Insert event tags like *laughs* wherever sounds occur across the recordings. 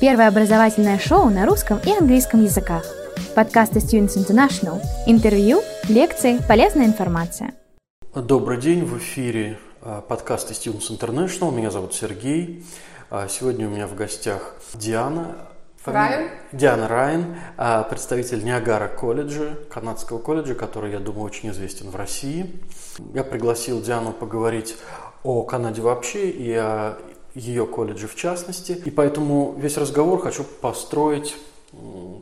Первое образовательное шоу на русском и английском языках. Подкасты Students International. Интервью, лекции, полезная информация. Добрый день, в эфире а, подкасты Students International. Меня зовут Сергей. А, сегодня у меня в гостях Диана. Райан. Диана Райан, а, представитель Ниагара колледжа, канадского колледжа, который, я думаю, очень известен в России. Я пригласил Диану поговорить о Канаде вообще и о ее колледже в частности. И поэтому весь разговор хочу построить,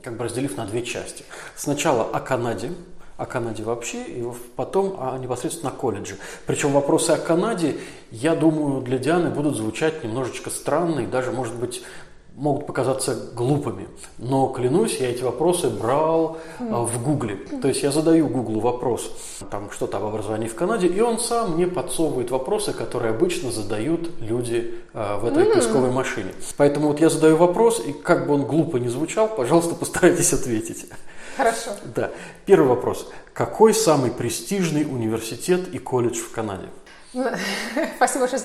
как бы разделив на две части. Сначала о Канаде, о Канаде вообще, и потом о непосредственно о колледже. Причем вопросы о Канаде, я думаю, для Дианы будут звучать немножечко странно и даже, может быть, могут показаться глупыми. Но, клянусь, я эти вопросы брал а, в Гугле. То есть я задаю Гуглу вопрос, там что-то об образовании в Канаде, и он сам мне подсовывает вопросы, которые обычно задают люди а, в этой поисковой машине. Поэтому вот я задаю вопрос, и как бы он глупо не звучал, пожалуйста, *laughs* постарайтесь ответить. Хорошо. Да. Первый вопрос. Какой самый престижный университет и колледж в Канаде? *laughs* Спасибо большое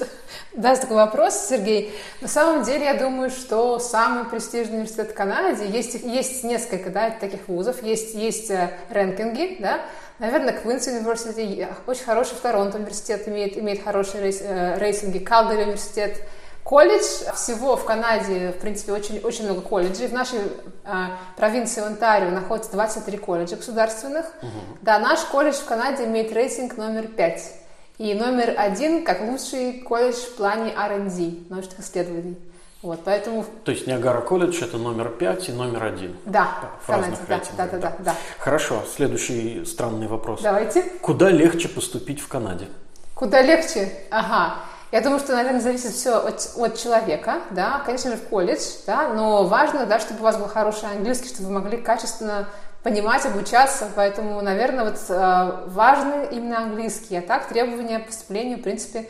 да, за такой вопрос, Сергей. На самом деле, я думаю, что самый престижный университет в Канаде, есть, есть несколько да, таких вузов, есть, есть э, рэнкинги, да, Наверное, Квинс университет, очень хороший Торонто университет имеет, имеет хорошие рейс, э, рейтинги, Калгари университет. Колледж, всего в Канаде, в принципе, очень, очень много колледжей. В нашей э, провинции Онтарио находится 23 колледжа государственных. Угу. Да, наш колледж в Канаде имеет рейтинг номер 5. И номер один как лучший колледж в плане R&D, научных исследований. Вот, поэтому... То есть Ниагара колледж это номер пять и номер один. Да, в разных да, да, да, да, да. Хорошо, следующий странный вопрос. Давайте. Куда легче поступить в Канаде? Куда легче? Ага. Я думаю, что, наверное, зависит все от, от человека, да, конечно же, в колледж, да, но важно, да, чтобы у вас был хороший английский, чтобы вы могли качественно понимать, обучаться, поэтому, наверное, вот э, важны именно английские, а так требования к поступлению, в принципе,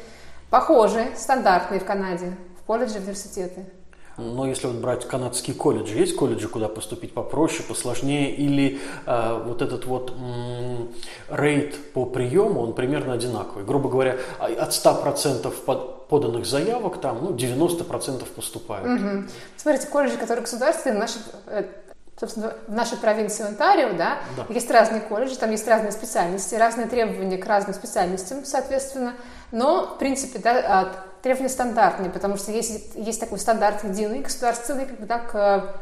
похожи, стандартные в Канаде, в колледже, университеты. Но если вот брать канадские колледжи, есть колледжи, куда поступить попроще, посложнее, или э, вот этот вот м- рейд по приему, он примерно одинаковый. Грубо говоря, а, от 100% под, поданных заявок там ну, 90% поступают. Угу. Смотрите, колледжи, которые государственные, наши э, собственно, в нашей провинции Онтарио, да, да, есть разные колледжи, там есть разные специальности, разные требования к разным специальностям, соответственно, но, в принципе, да, а, требования стандартные, потому что есть, есть такой стандарт единый, государственный, как бы, да, к,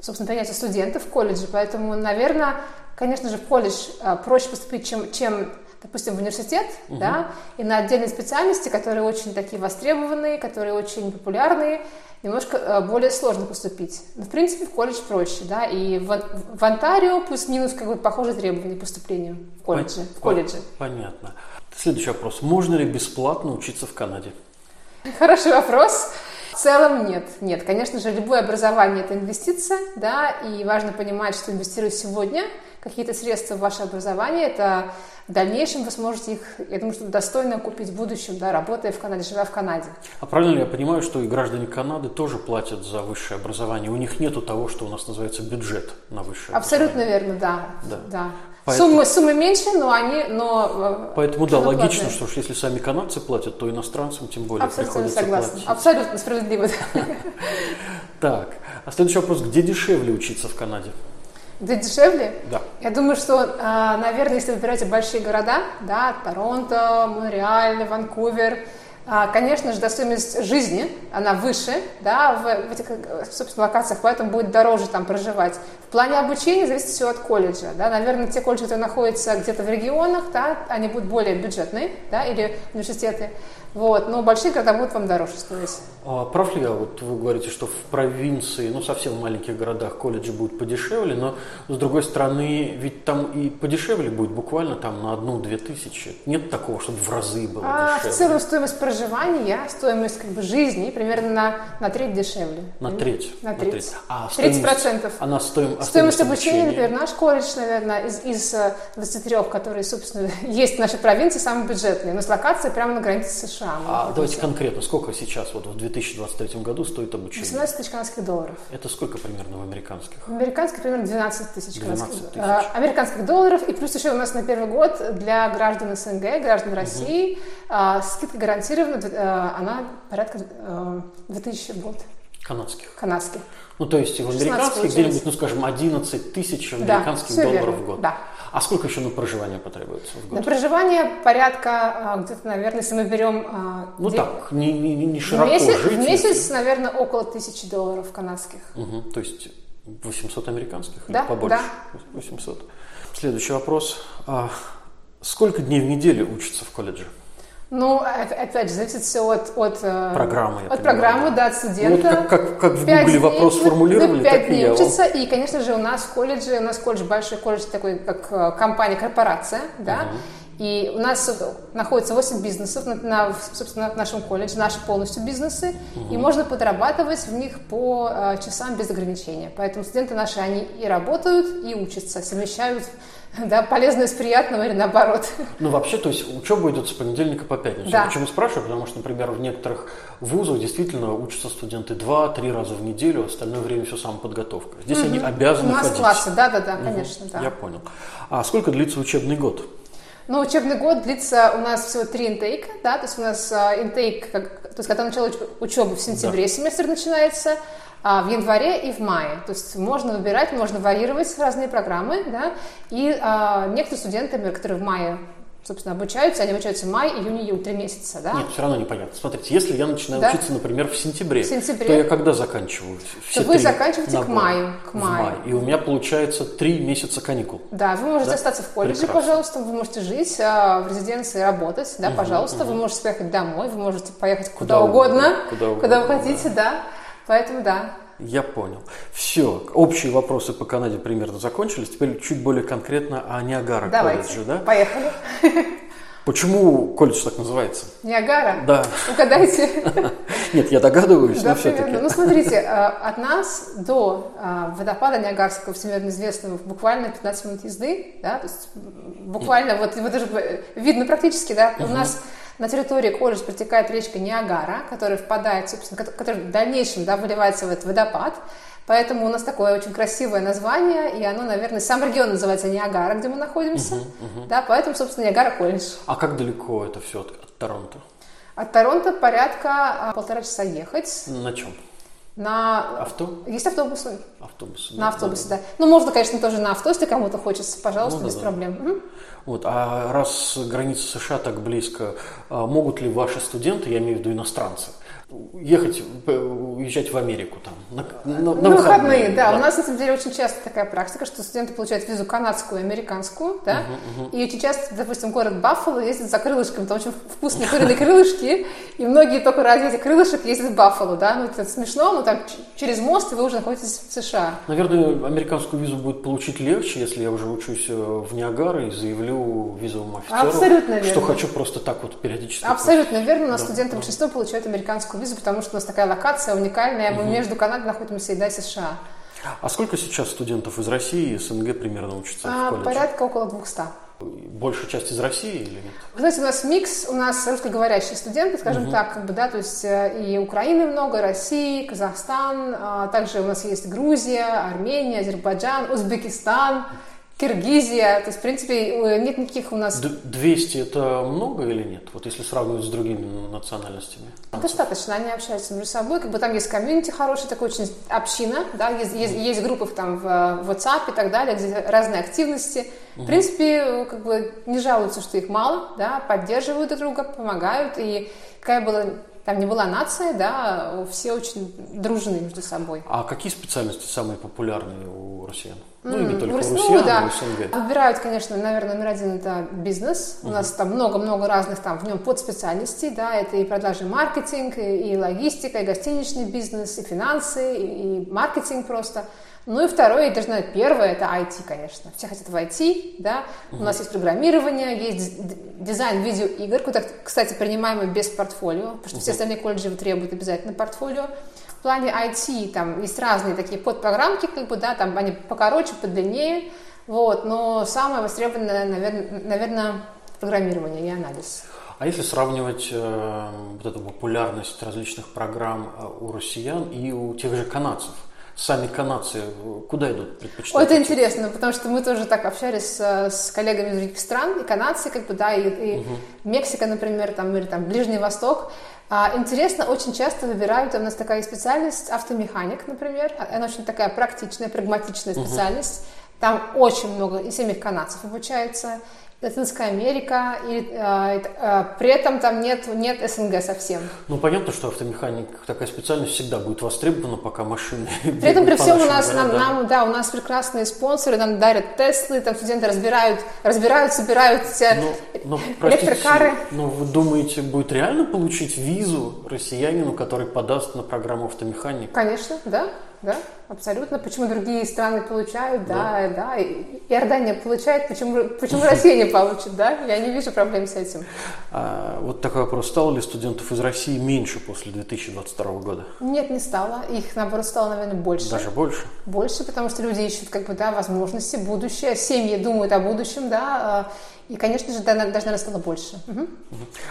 собственно, принятию студентов в колледже, поэтому, наверное, конечно же, в колледж а, проще поступить, чем, чем допустим, в университет, угу. да, и на отдельные специальности, которые очень такие востребованные, которые очень популярные, немножко э, более сложно поступить. Но, в принципе, в колледж проще, да, и в, в Онтарио плюс-минус как бы похожие требования к поступлению в колледже. В колледже. Понятно. Следующий вопрос. Можно ли бесплатно учиться в Канаде? Хороший вопрос. В целом нет. Нет, конечно же, любое образование – это инвестиция, да, и важно понимать, что инвестировать сегодня какие-то средства в ваше образование – это в дальнейшем вы сможете их, я думаю, что достойно купить в будущем, да, работая в Канаде, живя в Канаде. А правильно ли я понимаю, что и граждане Канады тоже платят за высшее образование? У них нету того, что у нас называется бюджет на высшее Абсолютно верно, да. да. да. Поэтому, суммы, суммы меньше, но они, но... Э, Поэтому, да, логично, что если сами канадцы платят, то иностранцам тем более Абсолютно приходится согласна. платить. Абсолютно справедливо. *laughs* Так, а следующий вопрос. Где дешевле учиться в Канаде? Где дешевле? Да. Я думаю, что, а, наверное, если вы берете большие города, да, Торонто, Монреаль, Ванкувер, Конечно же, стоимость жизни, она выше, да, в, этих, собственно, локациях, поэтому будет дороже там проживать. В плане обучения зависит все от колледжа, да, наверное, те колледжи, которые находятся где-то в регионах, да, они будут более бюджетные, да, или университеты, вот, но большие города будут вам дороже стоить. А прав ли я, вот вы говорите, что в провинции, ну совсем в маленьких городах колледжи будут подешевле, но с другой стороны, ведь там и подешевле будет буквально там на одну-две тысячи. Нет такого, чтобы в разы было а, дешевле. В целом стоимость проживания, стоимость как бы жизни примерно на, на треть дешевле. На треть? На треть. На треть. А стоимость, 30 процентов. Она стоим, а стоимость обучения, например, наш колледж, наверное, из, из 23, которые, собственно, *laughs* есть в нашей провинции, самый бюджетный, но с локацией прямо на границе США. А давайте конкретно, сколько сейчас вот в 2023 году стоит обучение? 18 тысяч канадских долларов. Это сколько примерно в американских? В американских примерно 12 тысяч 12 тысяч. Э, американских долларов. И плюс еще у нас на первый год для граждан СНГ, граждан России, угу. скидка гарантирована, э, она порядка 2000 в год. Канадских? Канадских. Ну, то есть в американских где-нибудь, ну, скажем, 11 тысяч американских да, долларов верно. в год. Да. А сколько еще на проживание потребуется в год? На проживание порядка, а, где-то, наверное, если мы берем... а, Ну де- так, не, не, не в широко месяц, жить. в месяц, если- наверное, около тысячи долларов канадских. Мгм, то есть 800 американских Да, или побольше? 800. Следующий вопрос. А сколько дней в неделю учатся в колледже? Ну, оп- опять же, зависит все от, от, э, Программы, от понимаю, программы, да. да, от Ну, студента. вот как, как, как в Гугле вопрос ну, сформулировали, ну, так и я вам. учатся, и, конечно же, у нас в колледже, у нас колледж большой колледж такой, как э, компания, корпорация, да, и у нас находится 8 бизнесов, на, на, собственно, в нашем колледже, наши полностью бизнесы, и можно подрабатывать в них по э, часам без ограничения. Поэтому студенты наши, они и работают, и учатся, совмещают *laughs* да, полезное с приятным или наоборот. *laughs* Ну, вообще, то есть учеба идет с понедельника по пятницу. Да. Почему спрашиваю? Потому что, например, в некоторых вузах действительно учатся студенты два-три раза в неделю, остальное время все самоподготовка. Здесь они У обязаны нас ходить. классы, да-да-да, Мгм, конечно, да. Я понял. А сколько длится учебный год? Ну, учебный год длится у нас всего три интейка, да, то есть у нас а, интейк, как- то есть когда начало уч- учебы в сентябре семестр начинается, а в январе и в мае. То есть можно выбирать, можно варьировать разные программы, да, и а, некоторые студенты, которые в мае, собственно, обучаются, они обучаются май, июнь, июль, три месяца, да. Нет, все равно непонятно. Смотрите, если я начинаю Да. учиться, например, в сентябре, В сентябре. то я когда заканчиваю? Все вы три заканчиваете к набора? маю, к маю. мае. И у меня получается три месяца каникул. Да, вы можете Да? остаться в колледже, Прекрасно. пожалуйста, вы можете жить а, в резиденции, работать, да, пожалуйста, вы можете поехать домой, вы можете поехать куда, Куда угодно, угодно, куда куда угодно, вы хотите, да. Поэтому да. Я понял. Все, общие вопросы по Канаде примерно закончились. Теперь чуть более конкретно о Ниагара Давайте. колледже, да? Поехали. Почему колледж так называется? Ниагара. Да. Угадайте. *laughs* Нет, я догадываюсь, Да, но все-таки. Ну, смотрите, э, от нас до э, водопада Ниагарского, всемирно известного, буквально 15 минут езды, да, то есть буквально, вот его даже видно практически, да, у нас на территории колледжа протекает речка Ниагара, которая впадает, собственно, ко- которая в дальнейшем, да, выливается в этот водопад, Поэтому у нас такое очень красивое название, и оно, наверное, сам регион называется Ниагара, где мы находимся. Да, поэтому, собственно, Ниагара колледж. А как далеко это все от, от Торонто? От Торонто порядка а, полтора часа ехать. На чем? На... Авто? Есть автобусы. Автобус. На автобусе, да. Ну, можно, конечно, тоже на авто, если кому-то хочется, пожалуйста, Ну, да, без да. проблем. Вот, а раз граница США так близко, а могут ли ваши студенты, я имею в виду иностранцы, ехать, п- уезжать в Америку там на, на- на На выходные, да. У нас, на самом деле, очень часто такая практика, что студенты получают визу канадскую американскую, да, и очень часто, допустим, город Баффало ездит за крылышками, там очень вкусные куриные крылышки, и многие только ради этих крылышек ездят в Баффало, да, ну это смешно, но так через мост, вы уже находитесь в США. Наверное, американскую визу будет получить легче, если я уже учусь э, в Ниагара и заявлю визовому офицеру, Абсолютно верно. что хочу просто так вот периодически. Абсолютно верно, нас Да, студенты да. большинство получают американскую визу, потому что у нас такая локация уникальная, мы между Канадой находимся и да, США. А сколько сейчас студентов из России и СНГ примерно учатся А, в колледже? порядка около 200. Большая часть из России или нет? Вы знаете, у нас микс, у нас русскоговорящие студенты, скажем так, как бы, да, то есть э, и Украины много, России, Казахстан, а также у нас есть Грузия, Армения, Азербайджан, Узбекистан, Киргизия, то есть, в принципе, нет никаких у нас... Д- 200 это много или нет? Вот если сравнивать с другими национальностями. Достаточно, они общаются между собой, как бы там есть комьюнити хороший, такой очень община, да, есть, есть, есть группы там в, в WhatsApp и так далее, где разные активности. В принципе, как бы не жалуются, что их мало, да, поддерживают друг друга, помогают, и какая была, там не была нация, да, все очень дружны между собой. А какие специальности самые популярные у россиян? Ну и не только у Рос- ну, россиян, да. но и СНГ. Выбирают, конечно, наверное, номер один это бизнес. У нас там много-много разных там в нем подспециальностей, да, это и продажи маркетинг, и, и логистика, и гостиничный бизнес, и финансы, и, и маркетинг просто. Ну и второе, и даже, наверное, первое, это IT, конечно. Все хотят в IT, да. У нас есть программирование, есть дизайн видеоигр, куда, кстати, принимаемый без портфолио, потому что все остальные колледжи требуют обязательно портфолио. В плане IT там есть разные такие подпрограммки, как бы, да, там они покороче, подлиннее, вот, но самое востребованное, наверное, наверное программирование и анализ. А если сравнивать э, вот эту популярность различных программ э, у россиян и у тех же канадцев, сами канадцы э, куда идут Ой, предпочитают? это интересно, потому что мы тоже так общались с, с коллегами из других стран, и канадцы, как бы, да, и, и Мексика, например, там, или там Ближний Восток. А, интересно, очень часто выбирают, у нас такая специальность автомеханик, например, она очень такая практичная, прагматичная специальность, там очень много и семьих канадцев обучается, Латинская Америка, и э, э, при этом там нет, нет СНГ совсем. Ну, понятно, что автомеханик, такая специальность всегда будет востребована, пока машины *laughs* При этом, при всем, у нас, нам, нам, да, у нас прекрасные спонсоры, нам дарят Теслы, там студенты разбирают, разбирают, собирают но, простите, электрокары. Но вы думаете, будет реально получить визу россиянину, который подаст на программу автомеханика? Конечно, да да, абсолютно. Почему другие страны получают, да, да, да. Иордания получает, почему, почему Россия не получит, да? Я не вижу проблем с этим. А, вот такой вопрос. Стало ли студентов из России меньше после 2022 года? Нет, не стало. Их, наоборот, стало, наверное, больше. Даже больше? Больше, потому что люди ищут, как бы, да, возможности, будущее. Семьи думают о будущем, да, а, и, конечно же, даже, наверное, стало больше. Угу.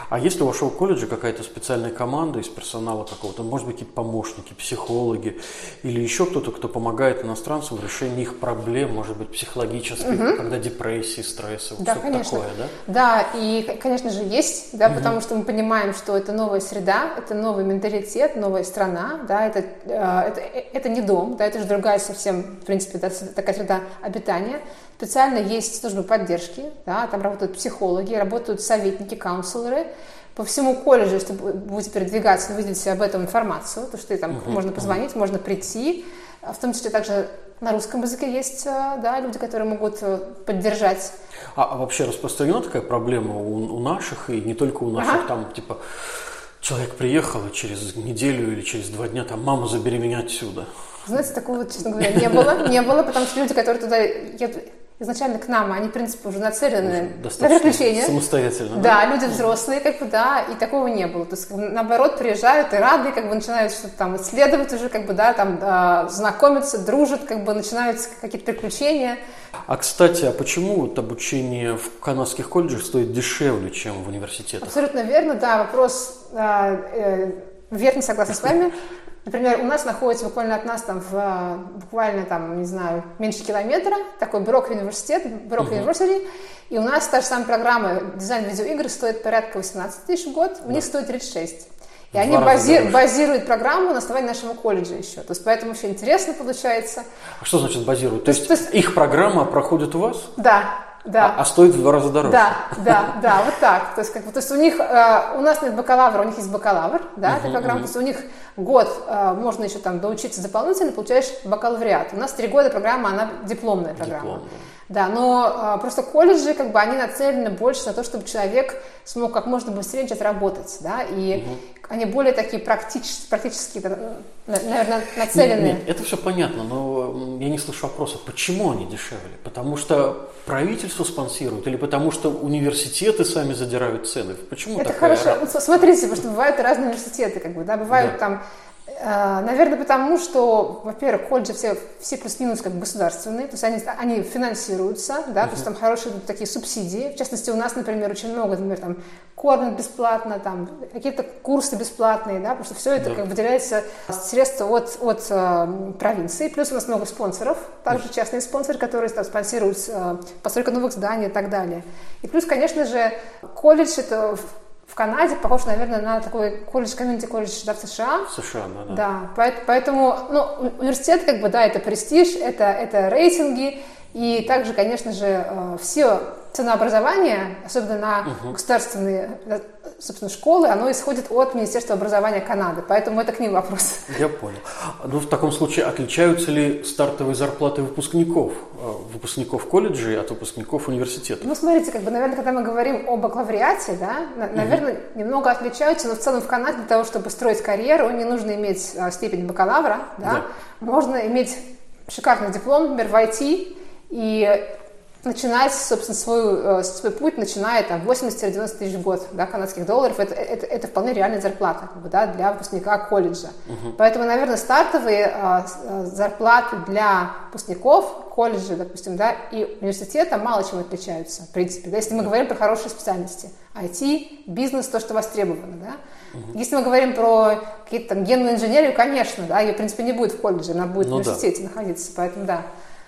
А есть ли у вашего колледжа какая-то специальная команда из персонала какого-то? Может быть, какие-то помощники, психологи или еще кто-то, кто помогает иностранцам в решении их проблем, может быть, психологических, угу. когда депрессии, стрессы, да, что-то конечно. такое, да? Да, и, конечно же, есть, да, угу. потому что мы понимаем, что это новая среда, это новый менталитет, новая страна, да, это, э, это, это не дом, да, это же другая совсем, в принципе, да, такая среда обитания. Специально есть службы поддержки, да, там работают психологи, работают советники, каунселоры. По всему колледжу, если будете передвигаться, вы видите об этом информацию, то что там uh-huh, можно позвонить, uh-huh. можно прийти. А в том числе также на русском языке есть э, да, люди, которые могут э, поддержать. А, а вообще распространена такая проблема у, у наших, и не только у наших, ага. там типа человек приехал, и через неделю или через два дня там мама забери меня отсюда. Знаете, такого, честно говоря, не было. Не было, потому что люди, которые туда едут, изначально к нам, они, в принципе, уже нацелены на приключения. Самостоятельно. Да, да, люди взрослые, как бы, да, и такого не было. То есть, наоборот, приезжают и рады, как бы начинают что-то там исследовать уже, как бы, да, там, э, знакомиться, дружат, как бы, начинаются какие-то приключения. А, кстати, а почему вот обучение в канадских колледжах стоит дешевле, чем в университетах? Абсолютно верно, да, вопрос э, э, верно, согласна с вами. *laughs* Например, у нас находится буквально от нас там в, буквально там, не знаю, меньше километра, такой Брок университет, Брок университет, uh-huh. и у нас та же самая программа дизайн видеоигр стоит порядка 18 тысяч в год, у них стоит 36. И они бази- базируют программу на основании нашего колледжа еще. То есть поэтому еще интересно получается. А что значит базируют? То, то есть, то есть их программа проходит у вас? Да, да. А, а стоит в два раза дороже. Да, да, да, вот так. То есть, как то есть у них, э, у нас нет бакалавра, у них есть бакалавр, да, uh-huh, эта программа. Uh-huh. То есть у них год э, можно еще там доучиться дополнительно, получаешь бакалавриат. У нас три года программа, она дипломная программа. Диплом, да. но э, просто колледжи, как бы, они нацелены больше на то, чтобы человек смог как можно быстрее начать работать, да, и угу. они более такие практически, практически наверное, нацеленные. Нет, нет, это все понятно, но я не слышу вопроса, почему они дешевле? Потому что правительство спонсирует или потому что университеты сами задирают цены? Почему Это хорошо. Вот смотрите, потому что бывают разные университеты, как бы, да, бывают да. там наверное, потому что, во-первых, колледжи все, все плюс-минус как государственные, то есть они, они финансируются, да, uh-huh. то есть там хорошие такие субсидии. В частности, у нас, например, очень много, например, там кормят бесплатно, там какие-то курсы бесплатные, да, потому что все это да. как выделяется средства от, от э, провинции. Плюс у нас много спонсоров, также uh-huh. частные спонсоры, которые там спонсируют э, постройку новых зданий и так далее. И плюс, конечно же, колледж это в Канаде похож, наверное, на такой колледж, комьюнити колледж да, в США. В США, да, да. Да, поэтому, ну, университет, как бы, да, это престиж, это, это рейтинги, и также, конечно же, э, все ценообразование, особенно на угу. государственные собственно, школы, оно исходит от Министерства образования Канады, поэтому это к ним вопрос. Я понял. Ну, в таком случае, отличаются ли стартовые зарплаты выпускников, э, выпускников колледжей от выпускников университета? Ну, смотрите, как бы, наверное, когда мы говорим о бакалавриате, да, наверное, угу. немного отличаются, но в целом в Канаде для того, чтобы строить карьеру, не нужно иметь а, степень бакалавра, да, да. можно иметь шикарный диплом, например, в IT, и начинать, собственно, свой, э, свой путь, начиная там 80 или 90 тысяч в год да, канадских долларов, это, это, это вполне реальная зарплата как бы, да, для выпускника колледжа. Uh-huh. Поэтому, наверное, стартовые а, зарплаты для выпускников колледжа, допустим, да, и университета мало чем отличаются, в принципе, да, если мы говорим про хорошие специальности. IT, бизнес, то, что востребовано, да. Uh-huh. Если мы говорим про какие-то там генную инженерию, конечно, да, ее, в принципе, не будет в колледже, она будет ну, в университете да. находиться, поэтому да.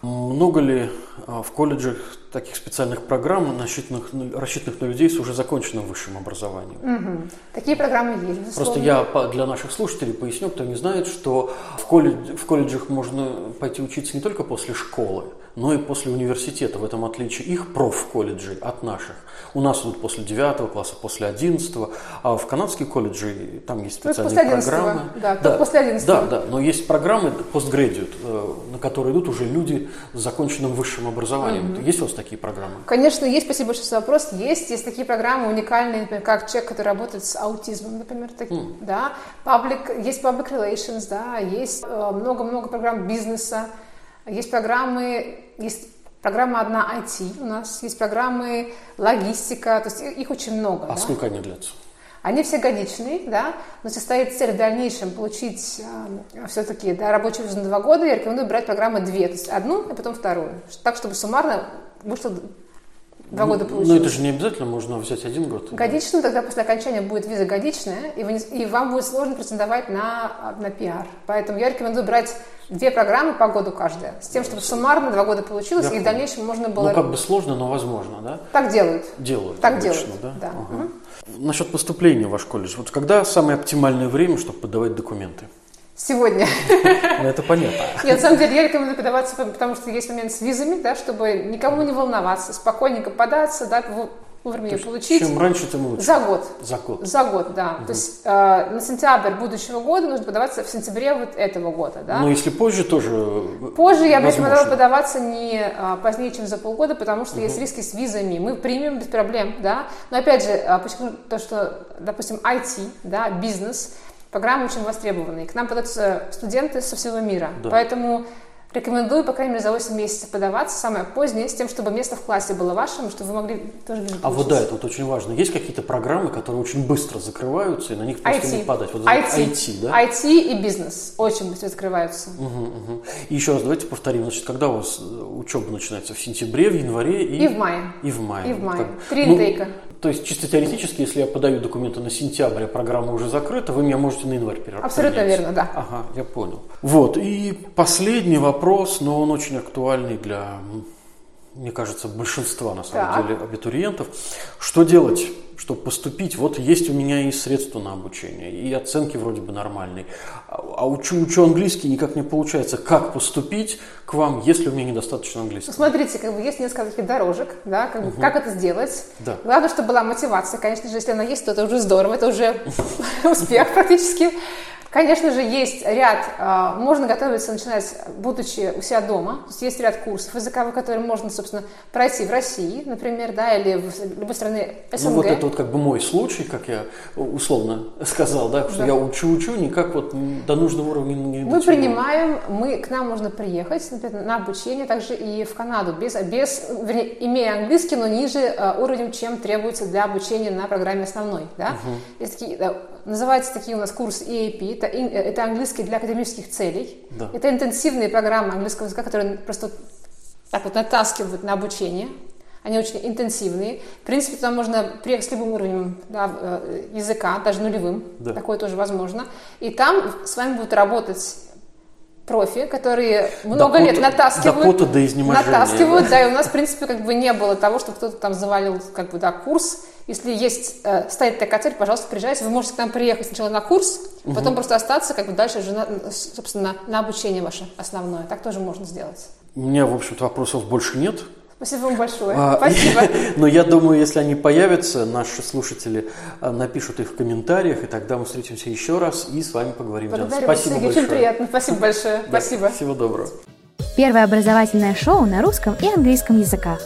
Много ли а, в колледжах таких специальных программ, рассчитанных, рассчитанных на людей с уже законченным высшим образованием. Угу. Такие программы есть, безусловно. Просто я для наших слушателей поясню, кто не знает, что в, колледж, в колледжах можно пойти учиться не только после школы, но и после университета. В этом отличие их проф-колледжей от наших. У нас идут после 9 класса, после 11, а в канадские колледжи там есть специальные программы. Да, да, после 11. Да, да, но есть программы постградиат, э, на которые идут уже люди с законченным высшим образованием. Угу. Есть у вас такие программы? Конечно, есть. Спасибо большое за вопрос. Есть. Есть такие программы уникальные, например, как человек, который работает с аутизмом, например, такие, mm. да. Public, есть public relations, да, есть э, много-много программ бизнеса, есть программы, есть программа одна IT у нас, есть программы логистика, то есть их очень много. А да? сколько они длятся? Они все годичные, да, но если стоит цель в дальнейшем получить э, все-таки да, рабочий визу на два года, я рекомендую брать программы две, то есть одну и потом вторую, так, чтобы суммарно вышло два ну, года получилось. Но это же не обязательно, можно взять один год. Годичную, тогда после окончания будет виза годичная, и, вы, и вам будет сложно претендовать на, на пиар. Поэтому я рекомендую брать две программы по году каждая, с тем, чтобы суммарно два года получилось, я и в дальнейшем можно было... Ну, как бы сложно, но возможно, да? Так делают. Делают. Так обычно, делают, да? да. Ага. Угу. Насчет поступления в ваш колледж. Вот когда самое оптимальное время, чтобы подавать документы? Сегодня. Ну, это понятно. Нет, на самом деле, я рекомендую подаваться, потому что есть момент с визами, да, чтобы никому не волноваться, спокойненько податься, да, вовремя ее получить. Чем раньше, тем лучше. За год. За год. За год, да. Угу. То есть э, на сентябрь будущего года нужно подаваться в сентябре вот этого года, да. Но если позже, тоже Позже я бы рекомендовала подаваться не а, позднее, чем за полгода, потому что угу. есть риски с визами. Мы примем без проблем, да. Но опять же, а, почему то, что, допустим, IT, да, бизнес – Программы очень востребованные. К нам подаются студенты со всего мира. Да. Поэтому рекомендую, по крайней мере, за 8 месяцев подаваться, самое позднее, с тем, чтобы место в классе было вашим, чтобы вы могли тоже визу А вот да, это вот очень важно. Есть какие-то программы, которые очень быстро закрываются, и на них просто IT. не подать? Вот IT. IT, да? IT и бизнес очень быстро закрываются. Угу, угу. И еще раз давайте повторим. Значит, когда у вас учеба начинается? В сентябре, в январе и... И в мае. И в мае. И в мае. Как... Три ну, интейка. То есть чисто теоретически, если я подаю документы на сентябрь, а программа уже закрыта, вы меня можете на январь переработать. Абсолютно верно, да. Ага, я понял. Вот, и последний вопрос, но он очень актуальный для, мне кажется, большинства, на самом так. деле, абитуриентов. Что делать? чтобы поступить, вот есть у меня и средства на обучение, и оценки вроде бы нормальные, а учу, учу английский, никак не получается. Как поступить к вам, если у меня недостаточно английского? Смотрите, как бы есть несколько таких дорожек, да, как, бы, угу. как это сделать. Да. Главное, чтобы была мотивация. Конечно же, если она есть, то это уже здорово, это уже *laughs* успех практически. Конечно же, есть ряд, а, можно готовиться, начинать, будучи у себя дома. То есть, есть ряд курсов языковых, которые можно, собственно, пройти в России, например, да, или в любой стране СНГ. Ну, вот это вот как бы мой случай, как я условно *laughs* сказал, да, что да. я учу-учу, никак вот до нужного уровня не Мы принимаем, мы, к нам можно приехать, например, на обучение, также и в Канаду, без, без вернее, имея английский, но ниже uh, уровнем, чем требуется для обучения на программе основной, да. Угу. Есть такие, да, называются такие у нас курсы EAP, это, это английский для академических целей. Да. Это интенсивные программы английского языка, которые просто так вот натаскивают на обучение. Они очень интенсивные. В принципе, туда можно приехать с любым уровнем да, э, языка, даже нулевым. Да. Такое тоже возможно. И там с вами будут работать профи, которые много до лет натаскивают, до до натаскивают, да, и у нас, в принципе, как бы не было того, что кто-то там завалил, как бы, да, курс. Если есть, э, стоит такая цель, пожалуйста, приезжайте, вы можете к нам приехать сначала на курс, угу. потом просто остаться, как бы, дальше уже, на, собственно, на обучение ваше основное. Так тоже можно сделать. У меня, в общем-то, вопросов больше нет. Спасибо вам большое. А, Спасибо. *laughs* Но я думаю, если они появятся, наши слушатели а, напишут их в комментариях, и тогда мы встретимся еще раз и с вами поговорим. Благодарю Спасибо большое. Очень приятно. Спасибо большое. *laughs* Да, Спасибо. Всего доброго. Первое образовательное шоу на русском и английском языках.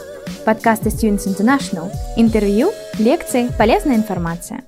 Подкасты Students International. Интервью, лекции, полезная информация.